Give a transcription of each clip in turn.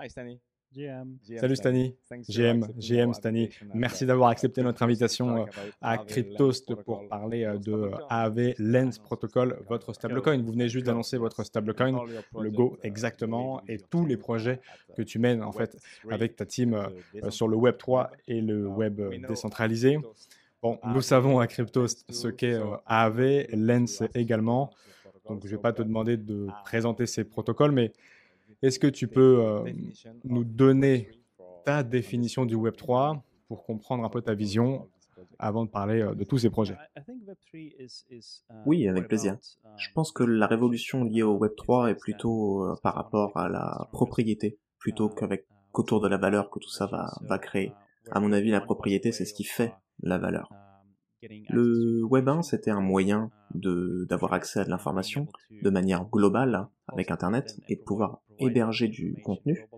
Hi Stani. Salut Stani, GM, GM Stani. Merci d'avoir accepté notre invitation euh, à Cryptost pour parler euh, de AAV Lens Protocol, votre stablecoin. Vous venez juste d'annoncer votre stablecoin, le Go exactement, et tous les projets que tu mènes en fait avec ta team euh, sur le Web 3 et le Web décentralisé. Bon, nous savons à Cryptost ce qu'est AAV, Lens également. Donc je ne vais pas te demander de présenter ces protocoles, mais est-ce que tu peux euh, nous donner ta définition du Web3 pour comprendre un peu ta vision avant de parler euh, de tous ces projets? Oui, avec plaisir. Je pense que la révolution liée au Web3 est plutôt euh, par rapport à la propriété, plutôt qu'avec qu'autour de la valeur que tout ça va, va créer. À mon avis, la propriété, c'est ce qui fait la valeur. Le Web 1, c'était un moyen de d'avoir accès à de l'information de manière globale avec Internet et de pouvoir héberger du contenu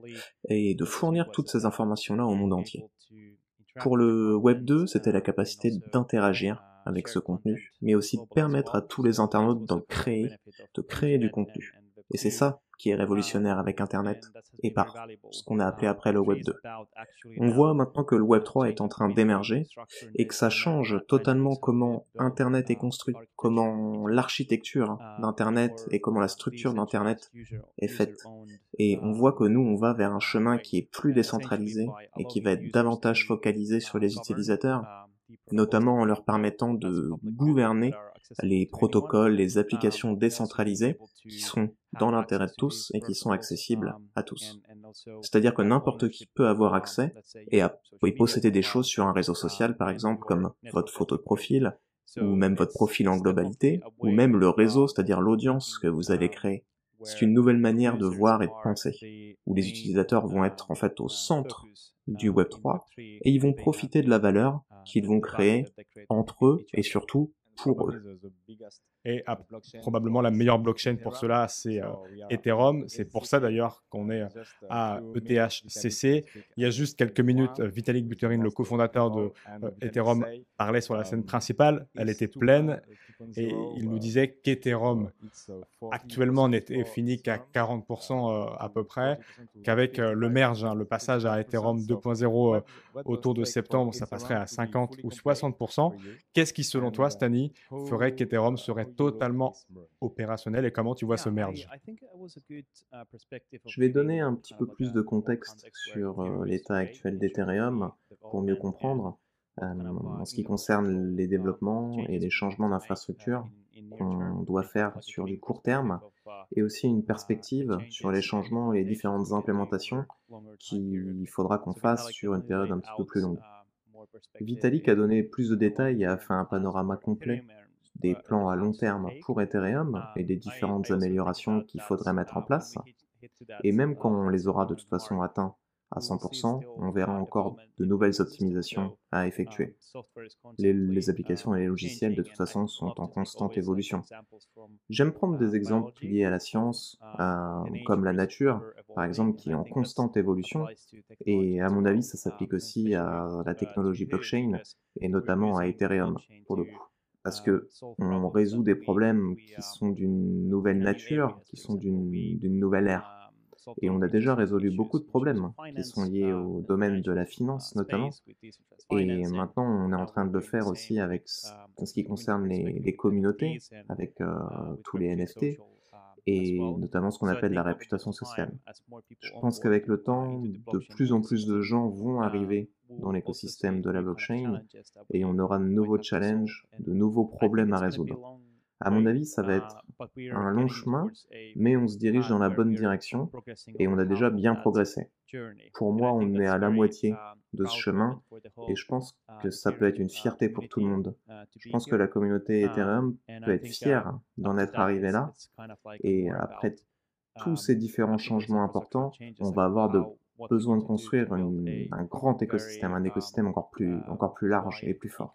et de fournir toutes ces informations-là au monde entier. Pour le Web 2, c'était la capacité d'interagir avec ce contenu, mais aussi de permettre à tous les internautes de créer, de créer du contenu. Et c'est ça qui est révolutionnaire avec Internet et par ce qu'on a appelé après le Web 2. On voit maintenant que le Web 3 est en train d'émerger et que ça change totalement comment Internet est construit, comment l'architecture d'Internet et comment la structure d'Internet est faite. Et on voit que nous, on va vers un chemin qui est plus décentralisé et qui va être davantage focalisé sur les utilisateurs, notamment en leur permettant de gouverner les protocoles, les applications décentralisées qui sont dans l'intérêt de tous et qui sont accessibles à tous. C'est-à-dire que n'importe qui peut avoir accès et, à, posséder des choses sur un réseau social, par exemple, comme votre photo de profil, ou même votre profil en globalité, ou même le réseau, c'est-à-dire l'audience que vous avez créée. C'est une nouvelle manière de voir et de penser, où les utilisateurs vont être en fait au centre du Web3 et ils vont profiter de la valeur qu'ils vont créer entre eux et surtout pour Et probablement la meilleure blockchain pour cela, c'est euh, Ethereum. C'est pour ça d'ailleurs qu'on est à ETHCC. Il y a juste quelques minutes, Vitalik Buterin, le cofondateur de euh, Ethereum, parlait sur la scène principale. Elle était pleine et il nous disait qu'Ethereum actuellement n'était fini qu'à 40% euh, à peu près, qu'avec le merge, hein, le passage à Ethereum 2.0 autour de septembre, ça passerait à 50 ou 60%. Qu'est-ce qui, selon toi, Stani, ferait qu'Ethereum serait totalement opérationnel et comment tu vois ce merge Je vais donner un petit peu plus de contexte sur euh, l'état actuel d'Ethereum pour mieux comprendre. Euh, en ce qui concerne les développements et les changements d'infrastructure qu'on doit faire sur du court terme et aussi une perspective sur les changements et les différentes implémentations qu'il faudra qu'on fasse sur une période un petit peu plus longue. Vitalik a donné plus de détails et a fait un panorama complet des plans à long terme pour Ethereum et des différentes améliorations qu'il faudrait mettre en place. Et même quand on les aura de toute façon atteints à 100%, on verra encore de nouvelles optimisations à effectuer. Les, applications et les logiciels, de toute façon, sont en constante évolution. J'aime prendre des exemples liés à la science, comme la nature, par exemple, qui est en constante évolution, et à mon avis, ça s'applique aussi à la technologie blockchain, et notamment à Ethereum, pour le coup parce que on résout des problèmes qui sont d'une nouvelle nature, qui sont d'une nouvelle ère. Et on a déjà résolu beaucoup de problèmes qui sont liés au domaine de la finance notamment. Et maintenant, on est en train de le faire aussi avec en ce qui concerne les, communautés, avec euh, tous les NFT et notamment ce qu'on appelle la réputation sociale. Je pense qu'avec le temps, de plus en plus de gens vont arriver dans l'écosystème de la blockchain et on aura de nouveaux challenges, de nouveaux problèmes à résoudre. À mon avis, ça va être un long chemin, mais on se dirige dans la bonne direction et on a déjà bien progressé. Pour moi, on est à la moitié de ce chemin et je pense que ça peut être une fierté pour tout le monde. Je pense que la communauté Ethereum peut être fière d'en être arrivée là et après tous ces différents changements importants, on va avoir de besoin de construire un grand écosystème, un écosystème encore plus, encore plus large et plus fort.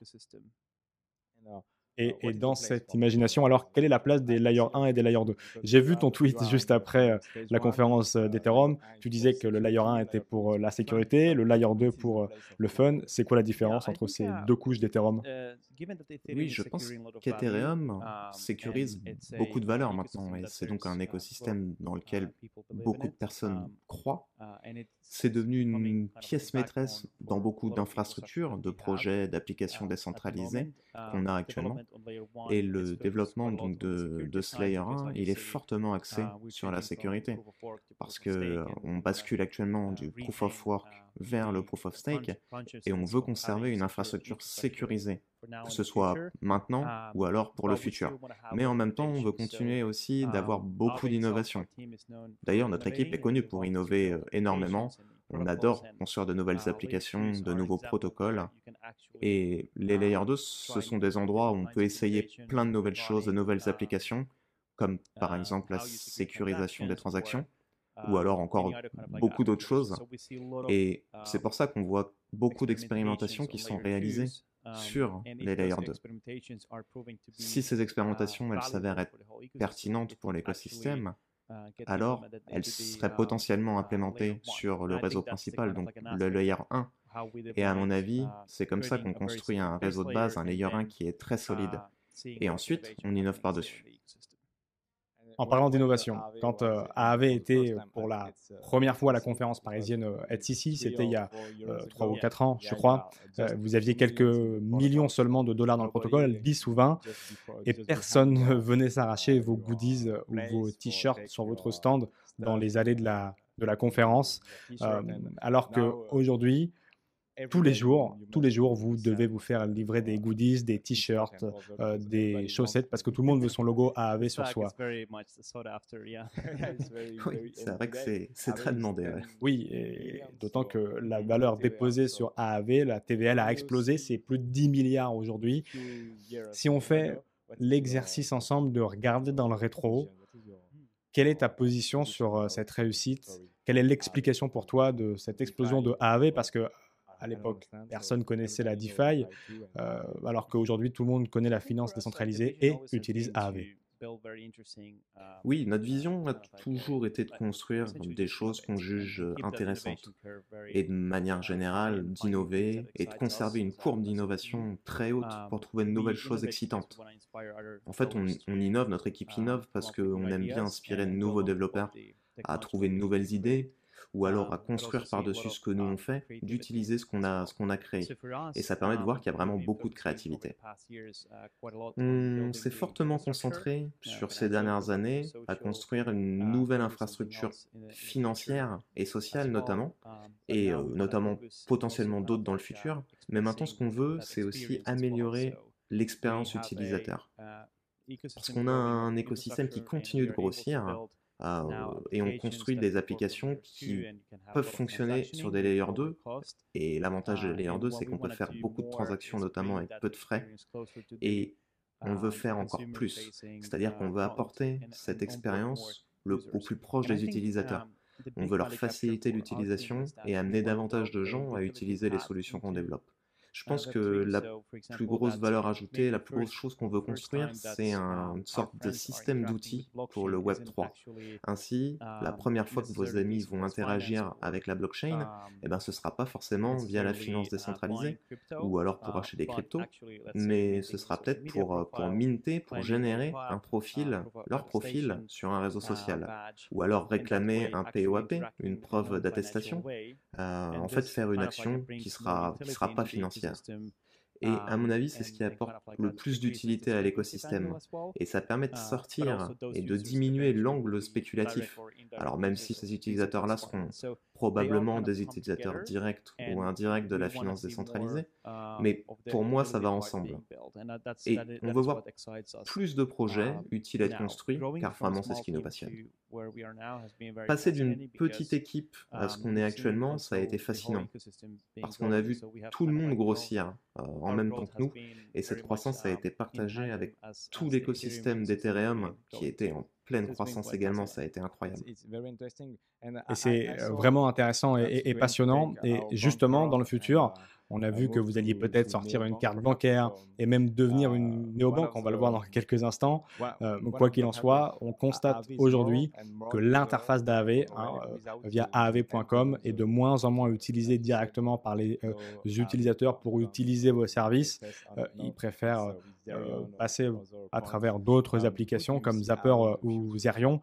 Et, dans cette imagination, alors quelle est la place des layers 1 et des layers 2 J'ai vu ton tweet juste après euh, la conférence euh, d'Ethereum. Tu disais que le layer 1 était pour euh, la sécurité, le layer 2 pour le fun. C'est quoi la différence entre ces deux couches d'Ethereum? Oui, je pense qu'Ethereum sécurise beaucoup de valeurs maintenant et c'est donc un écosystème dans lequel beaucoup de personnes croient. C'est devenu une pièce maîtresse dans beaucoup d'infrastructures, de projets, d'applications décentralisées qu'on a actuellement. Et le développement donc de, de ce layer 1, il est fortement axé sur la sécurité parce qu'on bascule actuellement du proof of work vers le proof of stake et on veut conserver une infrastructure sécurisée, que ce soit maintenant ou alors pour le futur. Mais en même temps, on veut continuer aussi d'avoir beaucoup d'innovation. D'ailleurs, notre équipe est connue pour innover euh, énormément. On adore construire de nouvelles applications, de nouveaux protocoles. Et les layers 2, ce sont des endroits où on peut essayer plein de nouvelles choses, de nouvelles applications, comme par exemple la sécurisation des transactions ou alors encore beaucoup d'autres choses. Et c'est pour ça qu'on voit beaucoup d'expérimentations qui sont réalisées sur les layers 2. Si ces expérimentations elles s'avèrent être pertinentes pour l'écosystème, alors elles seraient potentiellement implémentées sur le réseau principal, donc le layer 1. Et à mon avis, c'est comme ça qu'on construit un réseau de base, un layer 1 qui est très solide. Et ensuite, on innove par-dessus. En parlant d'innovation, quand euh, AAV était pour la première fois à la conférence parisienne HCC, euh, c'était il y a euh, 3 ou 4 ans, je crois, vous aviez quelques millions seulement de dollars dans le protocole, 10 ou 20, et personne ne venait s'arracher vos goodies ou vos t-shirts sur votre stand dans les allées de la, de la conférence, alors qu'aujourd'hui, tous les jours, tous les jours, vous devez vous faire livrer des goodies, des t-shirts, euh, des chaussettes, parce que tout le monde veut son logo AAV sur soi. oui, c'est vrai que c'est très demandé. Oui, d'autant que la valeur déposée sur AAV, la TVL a explosé, c'est plus de 10 milliards aujourd'hui. Si on fait l'exercice ensemble de regarder dans le rétro, quelle est ta position? sur euh, cette réussite? Quelle est l'explication pour toi de cette explosion de AAV Parce que à l'époque, personne connaissait la DeFi, euh, alors qu'aujourd'hui, tout le monde connaît la finance décentralisée et utilise AAV. Oui, notre vision a toujours été de construire des choses qu'on juge intéressantes et de manière générale d'innover et de conserver une courbe d'innovation très haute pour trouver de nouvelles choses excitantes. En fait, on, on innove, notre équipe innove parce qu'on aime bien inspirer de nouveaux développeurs à trouver de nouvelles idées ou alors à construire par-dessus ce que nous on fait, d'utiliser ce qu'on a, qu'on a créé. Et ça permet de voir qu'il y a vraiment beaucoup de créativité. On s'est fortement concentré sur ces dernières années à construire une nouvelle infrastructure financière et sociale notamment, et euh, notamment potentiellement d'autres dans le futur. Mais maintenant, ce qu'on veut, c'est aussi améliorer l'expérience utilisateur. Parce qu'on a un écosystème qui continue de grossir, et on construit des applications qui peuvent fonctionner sur des layers 2. Et l'avantage des layers 2, c'est qu'on peut faire beaucoup de transactions, notamment avec peu de frais. Et on veut faire encore plus. C'est-à-dire qu'on veut apporter cette expérience au plus proche des utilisateurs. On veut leur faciliter l'utilisation et amener davantage de gens à utiliser les solutions qu'on développe. Je pense que la plus grosse valeur ajoutée, la plus grosse chose qu'on veut construire, c'est une sorte de système d'outils pour le Web 3. Ainsi, la première fois que vos amis vont interagir avec la blockchain, eh ben, ce ne sera pas forcément via la finance décentralisée ou alors pour acheter des cryptos, mais ce sera peut-être pour, pour minter, pour générer un profil, leur profil sur un réseau social, ou alors réclamer un POAP, une preuve d'attestation, euh, en fait faire une action qui ne sera, qui sera pas financière. Et à mon avis, c'est ce qui apporte le plus d'utilité à l'écosystème. Et ça permet de sortir et de diminuer l'angle spéculatif. Alors même si ces utilisateurs-là seront probablement des utilisateurs directs ou indirects de la finance décentralisée, mais pour moi, ça va ensemble. Et on veut voir plus de projets utiles à être construits, car vraiment, c'est ce qui nous passionne. Passer d'une petite équipe à ce qu'on est actuellement, ça a été fascinant, parce qu'on a vu tout le monde grossir euh, en même temps que nous, et cette croissance a été partagée avec tout l'écosystème d'Ethereum qui était en pleine croissance également, ça a été incroyable. Et c'est euh, vraiment intéressant et, passionnant. Et justement, dans le futur, On a vu que vous alliez peut-être sortir une carte bancaire et même devenir une néobanque, on va le voir dans quelques instants. Euh, quoi qu'il en soit, on constate aujourd'hui que l'interface d'AAV hein, euh, via AAV.com est de moins en moins utilisée directement par les utilisateurs pour utiliser vos services. ils préfèrent passer à travers d'autres applications comme Zapper ou Zerion.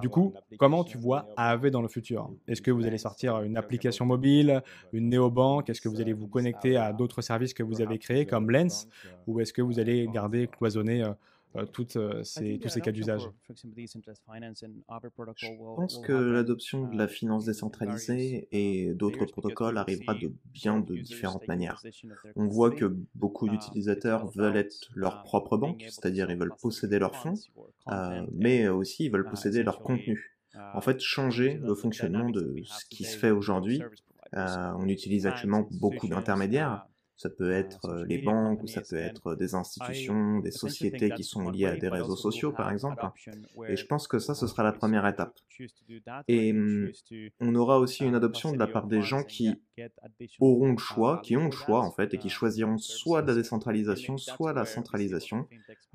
Du coup, comment tu vois AAV dans le futur? Est-ce que vous allez sortir une application mobile, une néobanque? Est-ce que vous allez vous connecter à d'autres services que vous avez créés comme Lens Ou est-ce que vous allez garder cloisonné euh, toutes, euh, ces, tous ces cas d'usage Je pense que l'adoption de la finance décentralisée et d'autres protocoles arrivera de bien de différentes manières. On voit que beaucoup d'utilisateurs veulent être leur propre banque, c'est-à-dire ils veulent posséder leurs fonds, euh, mais aussi ils veulent posséder leur contenu. En fait, changer le fonctionnement de ce qui se fait aujourd'hui. on utilise actuellement beaucoup d'intermédiaires ça peut être euh, les banques ou ça peut être des institutions, des sociétés qui sont liées à des réseaux sociaux, par exemple. Et je pense que ça, ce sera la première étape. Et hum, on aura aussi une adoption de la part des gens qui auront le choix, qui ont le choix en fait, et qui choisiront soit la décentralisation, soit la centralisation,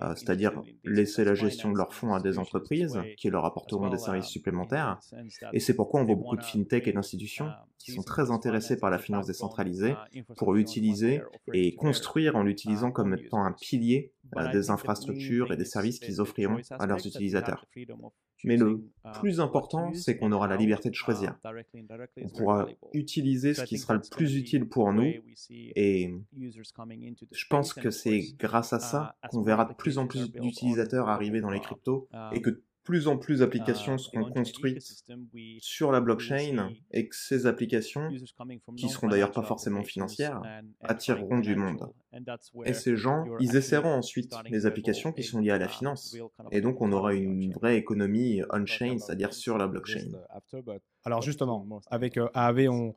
euh, c'est-à-dire laisser la gestion de leurs fonds à des entreprises qui leur apporteront des services supplémentaires. Et c'est pourquoi on voit beaucoup de fintech et d'institutions qui sont très intéressés par la finance décentralisée pour l'utiliser et construire en l'utilisant comme étant un pilier euh, des infrastructures et des services qu'ils offriront à leurs utilisateurs. Mais le plus important, c'est qu'on aura la liberté de choisir. On pourra utiliser ce qui sera le plus utile pour nous et je pense que c'est grâce à ça qu'on verra de plus en plus d'utilisateurs arriver dans les cryptos et que plus en plus d'applications euh, seront construites sur la blockchain et que ces applications, qui seront d'ailleurs pas forcément financières, attireront du monde. Et ces gens, ils essaieront ensuite les applications qui sont liées à la finance. Et donc on aura une vraie économie on-chain, c'est-à-dire sur la blockchain. Alors justement, avec AAV, on,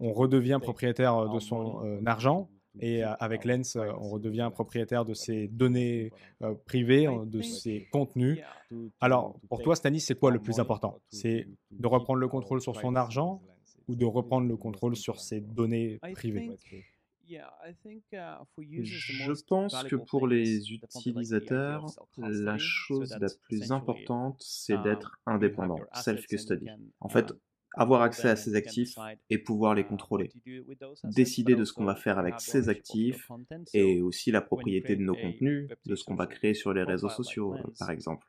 on redevient propriétaire de son euh, argent. Et avec Lens, on redevient propriétaire de ses données privées, de ses contenus. Alors, pour toi, Stanis, c'est quoi le plus important? C'est de reprendre le contrôle sur son argent ou de reprendre le contrôle sur ses données privées? je pense que pour les utilisateurs, la chose la plus importante, c'est d'être indépendant, self-custody. En fait, avoir accès à ces actifs et pouvoir les contrôler. Décider de ce qu'on va faire avec ces actifs et aussi la propriété de nos contenus, de ce qu'on va créer sur les réseaux sociaux, par exemple.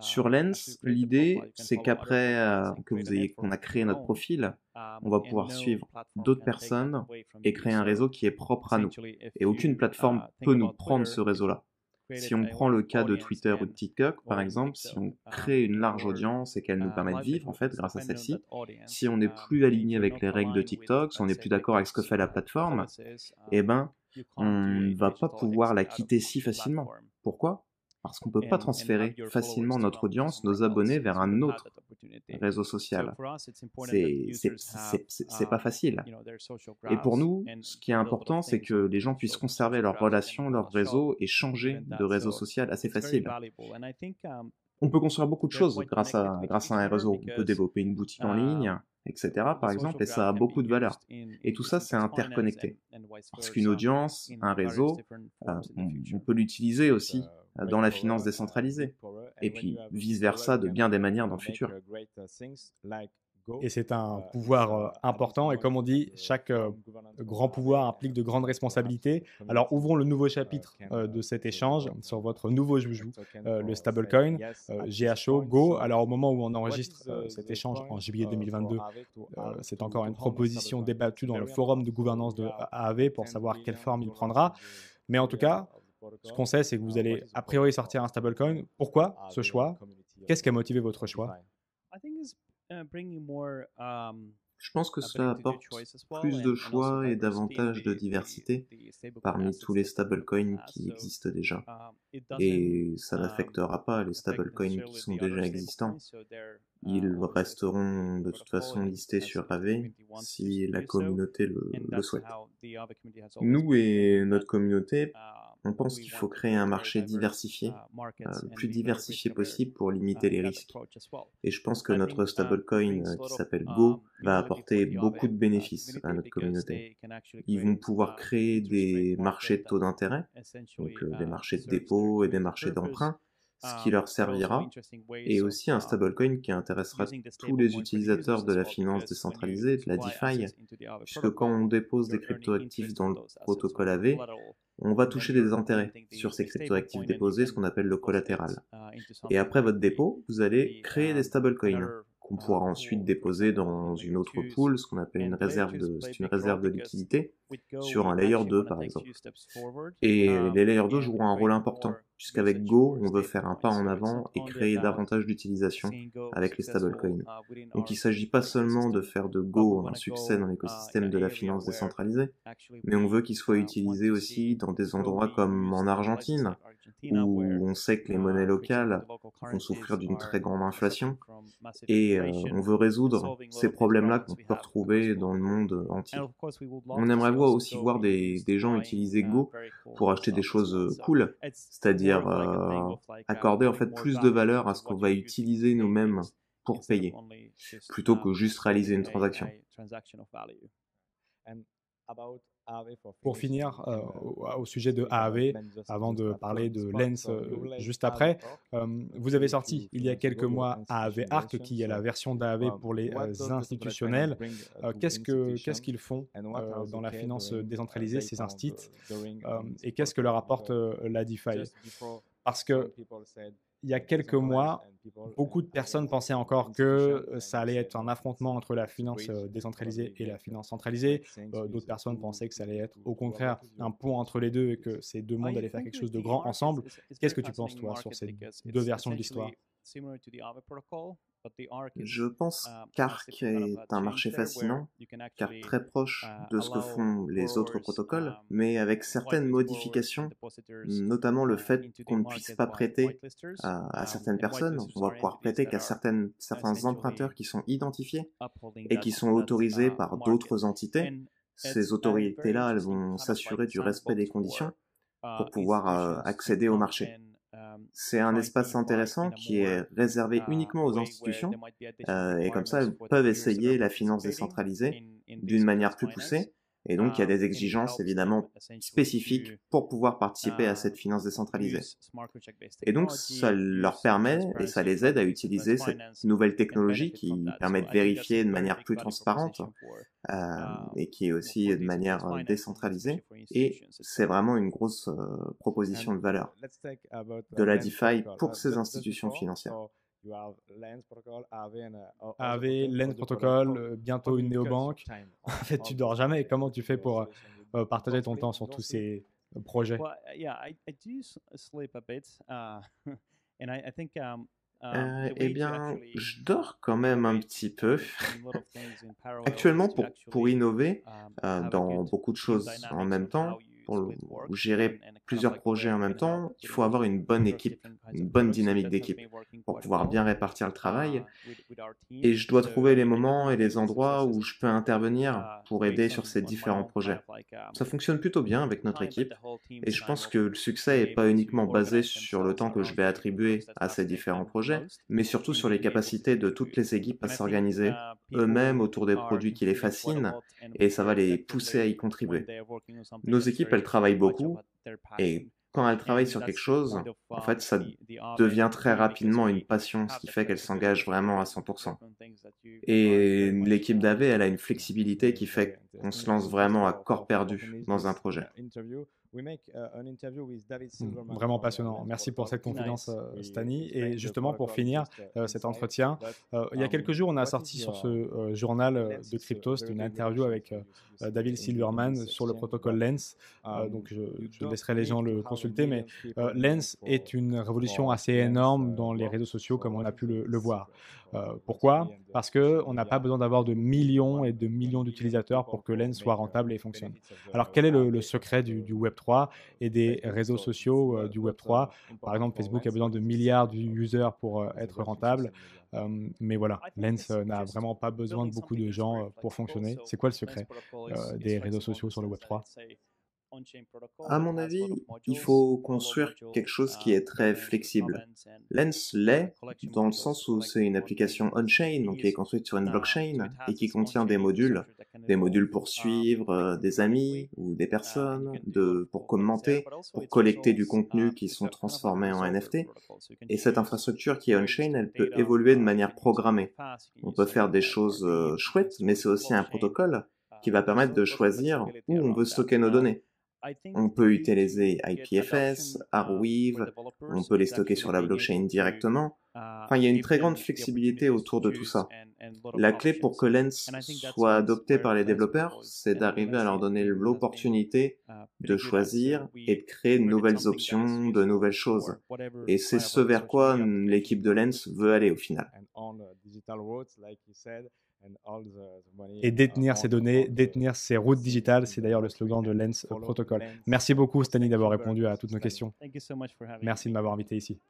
Sur Lens, l'idée, c'est qu'après euh, que vous ayez, qu'on a créé notre profil, on va pouvoir suivre d'autres personnes et créer un réseau qui est propre à nous. Et aucune plateforme peut nous prendre ce réseau-là. Si on prend le cas de Twitter ou de TikTok, par exemple, si on crée une large audience et qu'elle nous permet de vivre, en fait, grâce à celle-ci, si on n'est plus aligné avec les règles de TikTok, si on n'est plus d'accord avec ce que fait la plateforme, eh ben, on ne va pas pouvoir la quitter si facilement. Pourquoi? Parce qu'on ne peut pas transférer facilement notre audience, nos abonnés vers un autre réseau social. C'est pas facile. Et pour nous, ce qui est important, c'est que les gens puissent conserver leurs relations, leur réseau et changer de réseau social assez facile. On peut construire beaucoup de choses grâce à, grâce à un réseau. On peut développer une boutique en ligne, etc. par exemple, et ça a beaucoup de valeur. Et tout ça, c'est interconnecté. Parce qu'une audience, un réseau, euh, on, peut l'utiliser aussi dans la finance décentralisée. Et puis vice-versa de bien des manières dans le futur. Et c'est un pouvoir euh, important. Et comme on dit, chaque euh, grand pouvoir implique de grandes responsabilités. Alors ouvrons le nouveau chapitre de cet échange sur votre nouveau joujou, le stablecoin, GHO, Go. Alors au moment où on enregistre cet échange en juillet 2022, c'est encore une proposition débattue dans le forum de gouvernance de AAV pour savoir quelle forme il prendra. Mais en tout cas, ce qu'on sait, c'est que vous allez a priori sortir un stablecoin. Pourquoi ce choix? Qu'est-ce qui a motivé votre choix? je pense que cela apporte plus de choix et davantage de diversité parmi tous les stablecoins qui existent déjà. Et ça n'affectera pas les stablecoins qui sont déjà existants. Ils resteront de toute façon listés sur AV si la communauté le, le souhaite. Nous et notre communauté, on pense qu'il faut créer un marché diversifié, le plus diversifié possible pour limiter les risques. Et je pense que notre stablecoin qui s'appelle Go va apporter beaucoup de bénéfices à notre communauté. Ils vont pouvoir créer des marchés de taux d'intérêt, donc des marchés de dépôt et des marchés d'emprunt, ce qui leur servira, et aussi un stablecoin qui intéressera tous les utilisateurs de la finance décentralisée, de la DeFi, puisque quand on dépose des cryptoactifs dans le protocole AV, on va toucher des intérêts sur ces cryptoactifs déposés, ce qu'on appelle le collatéral. Et après votre dépôt, vous allez créer des stablecoins qu'on pourra ensuite déposer dans une autre pool, ce qu'on appelle une réserve de, une réserve de liquidité, sur un layer 2 par exemple. Et les layers 2 joueront un rôle important, puisqu'avec Go, on veut faire un pas en avant et créer davantage d'utilisation avec les stablecoins. Donc il ne s'agit pas seulement de faire de Go un succès dans l'écosystème de la finance décentralisée, mais on veut qu'il soit utilisé aussi dans des endroits comme en Argentine, où on sait que les monnaies locales vont souffrir d'une très grande inflation, et euh, on veut résoudre ces problèmes-là qu'on peut retrouver dans le monde entier. On aimerait aussi voir des, des gens utiliser Go pour acheter des choses euh, cool, c'est-à-dire euh, accorder en fait plus de valeur à ce qu'on va utiliser nous-mêmes pour payer, plutôt que juste réaliser une transaction. Pour finir euh, au, sujet de AAV, avant de parler de Lens euh, juste après, euh, vous avez sorti il y a quelques mois AAV Arc, qui est la version d'AAV pour les institutionnels. qu'est-ce qu'ils font dans la finance décentralisée, ces instituts, et qu'est-ce que leur apporte la DeFi? Parce que il y a quelques mois, beaucoup de personnes pensaient encore que euh, ça allait être un affrontement entre la finance euh, décentralisée et la finance centralisée. Euh, d'autres personnes pensaient que ça allait être au contraire un pont entre les deux et que ces deux mondes allaient faire quelque chose de grand ensemble. Qu'est-ce que tu penses, toi, sur ces deux versions de l'histoire? Je pense uh, qu'Arc est un marché fascinant, car très proche uh, de ce que font les autres protocoles, um, mais avec certaines modifications, notamment le fait qu'on ne puisse pas prêter à, um, certaines personnes. On va pouvoir prêter qu'à certains emprunteurs qui sont identifiés et qui sont autorisés uh, par d'autres entités. Ces autorités-là, elles vont s'assurer du respect des conditions pour pouvoir accéder au marché. C'est un espace intéressant qui est réservé uniquement aux institutions euh, et comme ça, elles peuvent essayer la finance décentralisée d'une manière plus poussée et donc, il y a des exigences évidemment spécifiques pour pouvoir participer à cette finance décentralisée. Et donc, ça leur permet et ça les aide à utiliser cette nouvelle technologie qui permet de vérifier de manière plus transparente euh, et qui est aussi de manière euh, décentralisée. Et c'est vraiment une grosse euh, proposition de valeur de la DeFi pour ces institutions financières. AV, Lens Protocol, euh, bientôt une néobanque. En fait, tu dors jamais. Comment tu fais pour euh, partager ton temps sur tous ces projets? Eh bien, je dors quand même un petit peu. Actuellement, pour, pour innover um, euh, dans beaucoup de choses en même temps, pour gérer plusieurs projets en même temps, il faut avoir une bonne équipe, une bonne dynamique d'équipe pour pouvoir bien répartir le travail. Et je dois trouver les moments et les endroits où je peux intervenir pour aider sur ces différents projets. Ça fonctionne plutôt bien avec notre équipe et je pense que le succès n'est pas uniquement basé sur le temps que je vais attribuer à ces différents projets, mais surtout sur les capacités de toutes les équipes à s'organiser eux-mêmes autour des produits qui les fascinent et ça va les pousser à y contribuer. Nos équipes, elles travaillent beaucoup et quand elles travaillent sur quelque chose, en fait, ça devient très rapidement une passion, ce qui fait qu'elles s'engagent vraiment à 100%. Et l'équipe d'AV, elle a une flexibilité qui fait qu'on se lance vraiment à corps perdu dans un projet. Hmm, vraiment passionnant. Merci pour cette confidence, euh, Stani. Et justement, pour finir euh, cet entretien, euh, il y a quelques jours, on a sorti sur ce journal de Cryptost une interview avec David Silverman sur le protocole Lens. donc, je, laisserai les gens le consulter. Mais Lens est une révolution assez énorme dans les réseaux sociaux, comme on a pu le voir. Euh, pourquoi? Parce qu'on n'a pas besoin d'avoir de millions et de millions d'utilisateurs pour que Lens soit rentable et fonctionne. Alors quel est le, secret du, Web3 et des réseaux sociaux euh, du Web3 Par exemple, Facebook a besoin de milliards d'users pour euh, être rentable. mais voilà, Lens n'a vraiment pas besoin de beaucoup de gens pour fonctionner. C'est quoi le secret des réseaux sociaux sur le Web3 À mon avis, il faut construire quelque chose qui est très flexible. Lens l'est dans le sens où c'est une application on-chain, donc qui est construite sur une blockchain et qui contient des modules, des modules pour suivre euh, des amis ou des personnes, de, pour commenter, pour collecter du contenu qui sont transformés en NFT. Et cette infrastructure qui est on-chain, elle peut évoluer de manière programmée. On peut faire des choses euh, chouettes, mais c'est aussi un protocole qui va permettre de choisir où on veut stocker nos données. On peut utiliser IPFS, Arweave, on peut les stocker sur la blockchain directement. Enfin, il y a une très grande flexibilité autour de tout ça. La clé pour que Lens soit adopté par les développeurs, c'est d'arriver à leur donner l'opportunité de choisir et de créer de nouvelles options, de nouvelles choses. Et c'est ce vers quoi l'équipe de Lens veut aller au final et détenir ces données, détenir ces routes digitales. C'est d'ailleurs le slogan de Lens Protocol. Merci beaucoup, Stanley, d'avoir répondu à toutes nos questions. Merci de m'avoir invité ici.